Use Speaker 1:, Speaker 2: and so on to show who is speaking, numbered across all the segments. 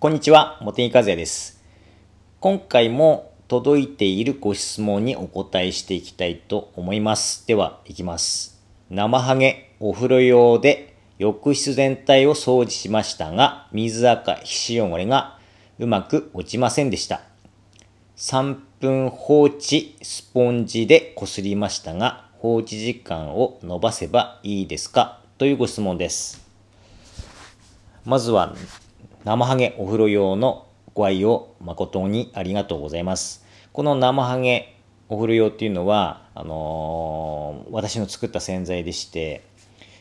Speaker 1: こんにちは、茂木和也です。今回も届いているご質問にお答えしていきたいと思います。では、いきます。生ハゲお風呂用で浴室全体を掃除しましたが、水垢皮脂汚れがうまく落ちませんでした。3分放置スポンジでこすりましたが、放置時間を延ばせばいいですか？というご質問です。まずは、生ハゲお風呂用のご愛用誠にありがとうございます。この生ハゲお風呂用っていうのは、あのー私の作った洗剤でして、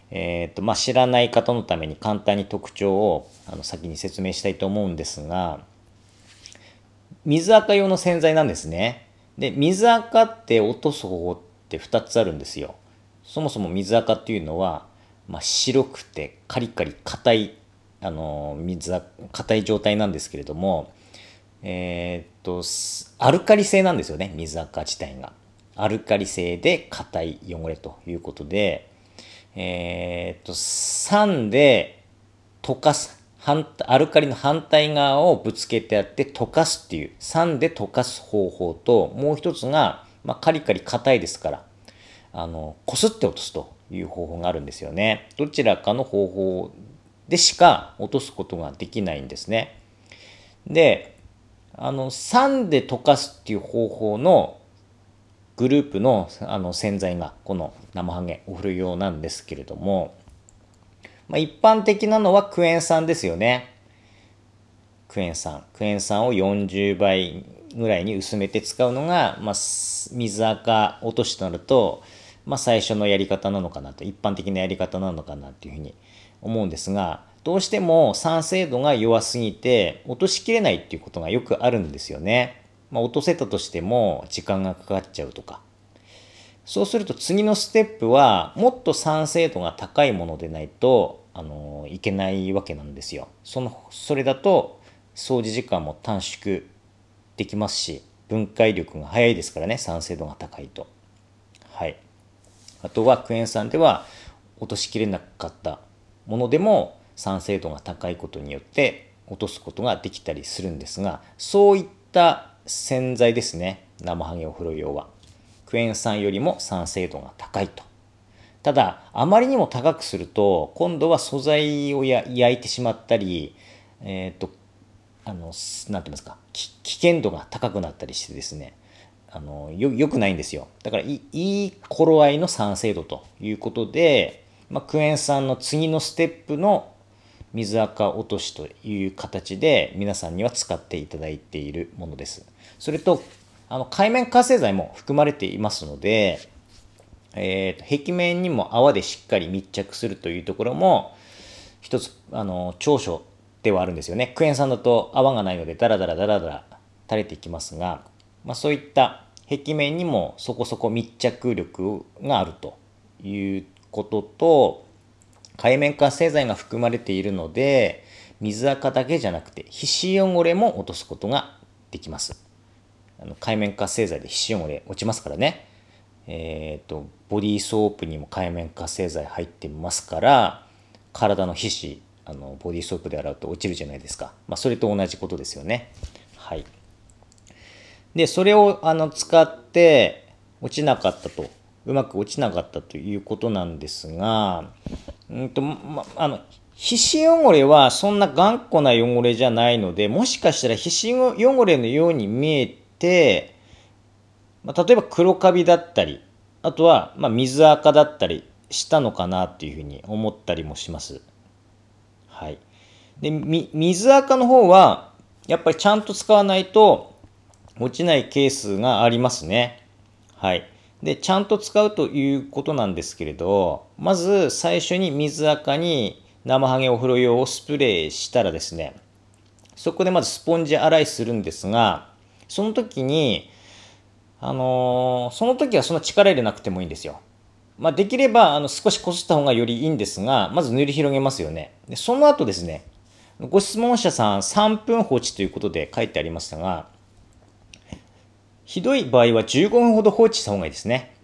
Speaker 1: えーとまあ、知らない方のために簡単に特徴をあの先に説明したいと思うんですが、水垢用の洗剤なんですね。で、水垢って落とす方法って2つあるんですよ。そもそも水垢っていうのは、まあ、白くてカリカリ硬い、あの水あ硬い状態なんですけれども、えっと、アルカリ性なんですよね、水垢自体が。アルカリ性で硬い汚れということで、えっと、酸で溶かす、アルカリの反対側をぶつけてやって溶かすっていう、酸で溶かす方法と、もう一つが、まあ、カリカリ硬いですから、あの、こすって落とすという方法があるんですよね。どちらかの方法でしか落とすことができないんですね。で、あの、酸で溶かすっていう方法のグループのあの洗剤がこの生ハゲお風呂用なんですけれども、まあ、一般的なのはクエン酸ですよね。クエン酸。クエン酸を40倍ぐらいに薄めて使うのが、まあ、水垢落としとなると、まあ、最初のやり方なのかなと、一般的なやり方なのかなっていうふうに思うんですが、どうしても酸性度が弱すぎて落としきれないっていうことがよくあるんですよね。まあ、落とせたとしても時間がかかっちゃうとか。そうすると次のステップはもっと酸性度が高いものでないと、あのいけないわけなんですよ。その、それだと掃除時間も短縮できますし、分解力が早いですからね、酸性度が高いと。はい。あとはクエン酸では落としきれなかったものでも酸性度が高いことによって落とすことができたりするんですが、そういった洗剤ですね。生ハゲお風呂用は。クエン酸よりも酸性度が高いと。ただ、あまりにも高くすると、今度は素材を焼いてしまったり、えっ、と、あの、なんて言いますか、危険度が高くなったりしてですね、あの、よ、良くないんですよ。だから、いい頃合いの酸性度ということで、まあ、クエン酸の次のステップの水垢落としという形で皆さんには使っていただいているものです。それと、あの、海面活性剤も含まれていますので、えーと、壁面にも泡でしっかり密着するというところも、一つ、あの、長所ではあるんですよね。クエン酸だと泡がないので、ダラダラダラダラ垂れていきますが、まあ、そういった壁面にもそこそこ密着力があるということと、海面活性剤が含まれているので、水垢だけじゃなくて皮脂汚れも落とすことができます。あの海面活性剤で皮脂汚れ落ちますからね。えっ、ー、と、ボディーソープにも海面活性剤入ってますから、体の皮脂、あの、ボディーソープで洗うと落ちるじゃないですか。まあ、それと同じことですよね。はい。で、それを、あの、使って落ちなかったと、うまく落ちなかったということなんですが、うんと、ま、あの、皮脂汚れはそんな頑固な汚れじゃないので、もしかしたら皮脂汚れのように見えて、ま、例えば黒カビだったり、あとはま水垢だったりしたのかなっていうふうに思ったりもします。はい。で、水垢の方は、やっぱりちゃんと使わないと落ちないケースがありますね。はい。で、ちゃんと使うということなんですけれど、まず最初に水垢に生ハゲお風呂用をスプレーしたらですね、そこでまずスポンジ洗いするんですが、その時に、あのー、その時はそんな力入れなくてもいいんですよ。まあ、できれば、あの、少しこすった方がよりいいんですが、まず塗り広げますよね。で、その後ですね、ご質問者さん3分放置ということで書いてありましたが、ひどい場合は15分ほど放置した方がいいですね。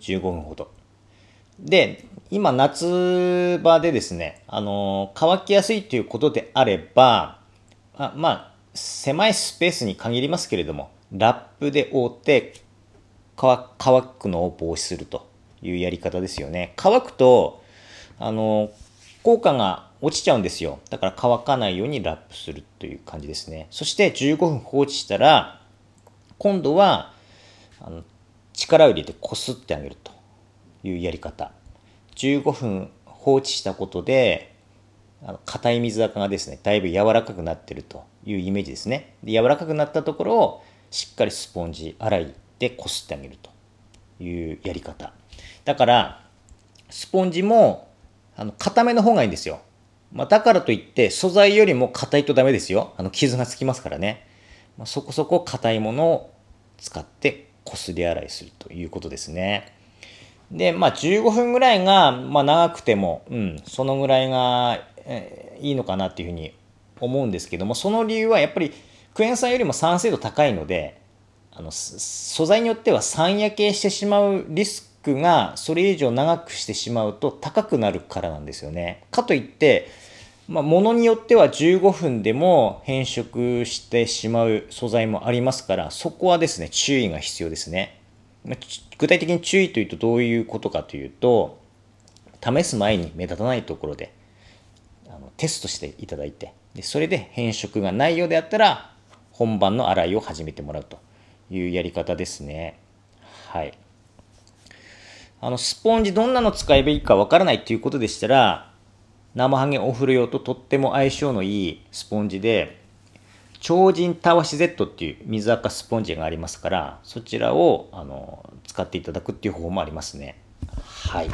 Speaker 1: 15分ほど。で、今夏場でですね、あの、乾きやすいということであれば、あまあ、狭いスペースに限りますけれども、ラップで覆って乾くのを防止するというやり方ですよね。乾くと、あの、効果が落ちちゃうんですよ。だから乾かないようにラップするという感じですね。そして15分放置したら、今度は、あの力を入れてこすってあげるというやり方。15分放置したことで、あの硬い水垢がですね、だいぶ柔らかくなってるというイメージですね。で柔らかくなったところをしっかりスポンジ洗いでこすってあげるというやり方。だから、スポンジもあの硬めの方がいいんですよ。まあ、だからといって素材よりも硬いとダメですよ。あの傷がつきますからね。まあ、そこそこ硬いものを使ってこすり洗いするということですね。で、まあ15分ぐらいが、まあ長くても、うん、そのぐらいが、えー、いいのかなっていうふうに思うんですけども、その理由はやっぱりクエン酸よりも酸性度高いので、あの、素材によっては酸焼けしてしまうリスクがそれ以上長くしてしまうと高くなるからなんですよね。かといって、まあ、ものによっては15分でも変色してしまう素材もありますから、そこはですね、注意が必要ですね。具体的に注意というとどういうことかというと、試す前に目立たないところであのテストしていただいてで、それで変色がないようであったら、本番の洗いを始めてもらうというやり方ですね。はい。あの、スポンジどんなの使えばいいかわからないっていうことでしたら、生ハゲお風呂用ととっても相性のいいスポンジで、超人たわし Z っていう水垢スポンジがありますから、そちらをあの使っていただくっていう方法もありますね。はい。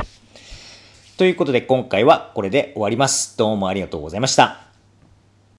Speaker 1: ということで今回はこれで終わります。どうもありがとうございました。